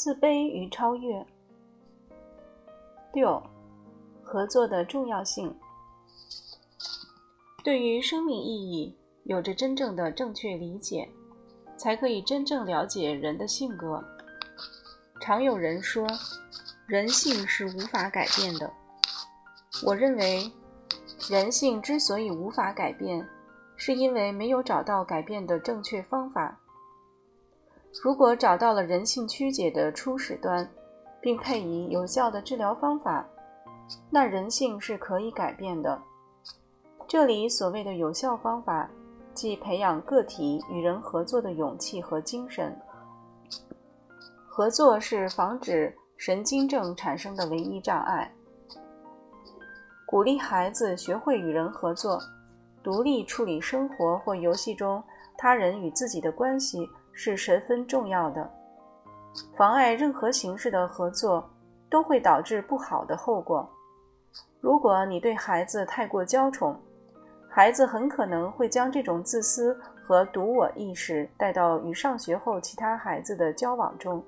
自卑与超越。六、合作的重要性。对于生命意义有着真正的正确理解，才可以真正了解人的性格。常有人说，人性是无法改变的。我认为，人性之所以无法改变，是因为没有找到改变的正确方法。如果找到了人性曲解的初始端，并配以有效的治疗方法，那人性是可以改变的。这里所谓的有效方法，即培养个体与人合作的勇气和精神。合作是防止神经症产生的唯一障碍。鼓励孩子学会与人合作，独立处理生活或游戏中他人与自己的关系是十分重要的。妨碍任何形式的合作，都会导致不好的后果。如果你对孩子太过娇宠，孩子很可能会将这种自私和独我意识带到与上学后其他孩子的交往中。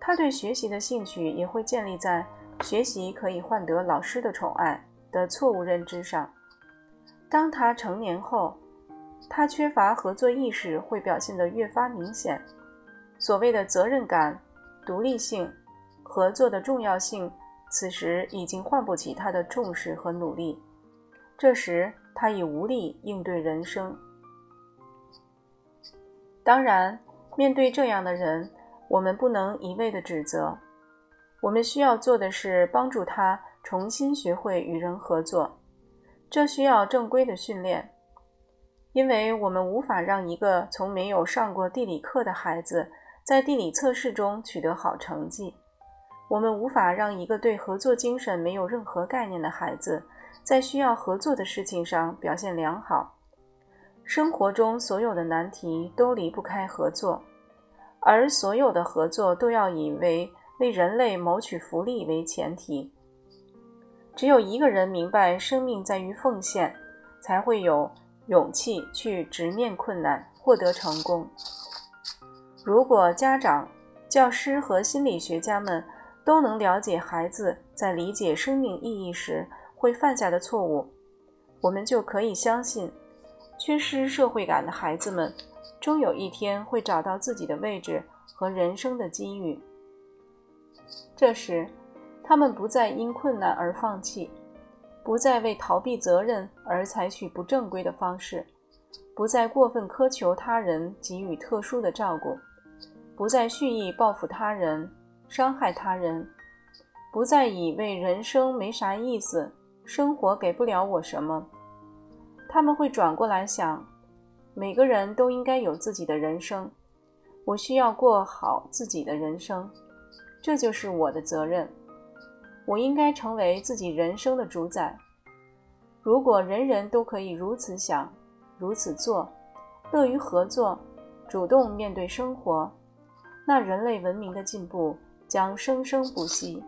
他对学习的兴趣也会建立在学习可以换得老师的宠爱的错误认知上。当他成年后，他缺乏合作意识会表现得越发明显。所谓的责任感、独立性、合作的重要性，此时已经唤不起他的重视和努力。这时，他已无力应对人生。当然，面对这样的人，我们不能一味的指责。我们需要做的是帮助他重新学会与人合作。这需要正规的训练，因为我们无法让一个从没有上过地理课的孩子。在地理测试中取得好成绩，我们无法让一个对合作精神没有任何概念的孩子，在需要合作的事情上表现良好。生活中所有的难题都离不开合作，而所有的合作都要以为为人类谋取福利为前提。只有一个人明白生命在于奉献，才会有勇气去直面困难，获得成功。如果家长、教师和心理学家们都能了解孩子在理解生命意义时会犯下的错误，我们就可以相信，缺失社会感的孩子们终有一天会找到自己的位置和人生的机遇。这时，他们不再因困难而放弃，不再为逃避责任而采取不正规的方式，不再过分苛求他人给予特殊的照顾。不再蓄意报复他人、伤害他人，不再以为人生没啥意思，生活给不了我什么。他们会转过来想：每个人都应该有自己的人生，我需要过好自己的人生，这就是我的责任。我应该成为自己人生的主宰。如果人人都可以如此想、如此做，乐于合作，主动面对生活。那人类文明的进步将生生不息。